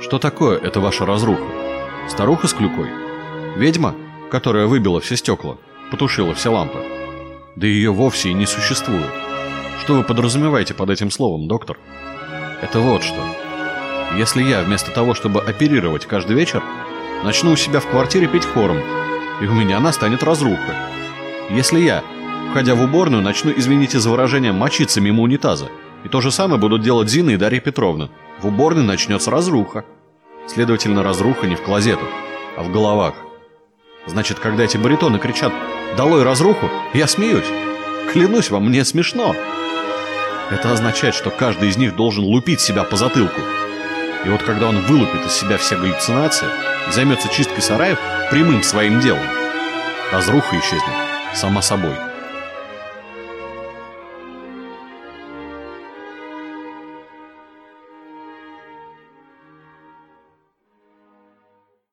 Что такое эта ваша разруха? Старуха с клюкой? Ведьма, которая выбила все стекла, потушила все лампы? Да ее вовсе и не существует. Что вы подразумеваете под этим словом, доктор? Это вот что. Если я вместо того, чтобы оперировать каждый вечер, начну у себя в квартире петь хором, и у меня настанет разруха. Если я, входя в уборную, начну, извините за выражение, мочиться мимо унитаза, и то же самое будут делать Зина и Дарья Петровна, в уборной начнется разруха. Следовательно, разруха не в клозетах, а в головах. Значит, когда эти баритоны кричат «Долой разруху!», я смеюсь. Клянусь вам, мне смешно. Это означает, что каждый из них должен лупить себя по затылку. И вот когда он вылупит из себя все галлюцинации и займется чисткой сараев прямым своим делом, разруха исчезнет сама собой.